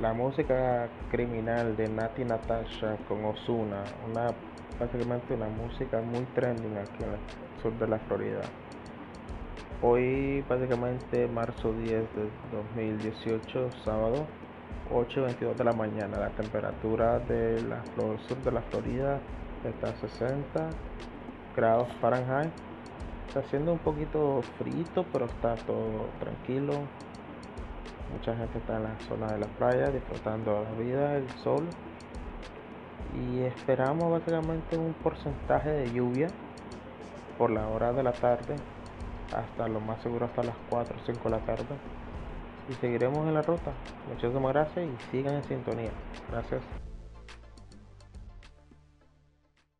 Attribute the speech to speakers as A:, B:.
A: la música criminal de Nati Natasha con Osuna, una básicamente una música muy trending aquí en el sur de la Florida. Hoy básicamente marzo 10 de 2018, sábado 8.22 de la mañana, la temperatura del sur de la Florida está a 60 grados Fahrenheit. Está haciendo un poquito frío, pero está todo tranquilo. Mucha gente está en la zona de la playa disfrutando la vida, el sol. Y esperamos básicamente un porcentaje de lluvia por la hora de la tarde, hasta lo más seguro hasta las 4 o 5 de la tarde. Y seguiremos en la ruta. Muchísimas gracias y sigan en sintonía. Gracias.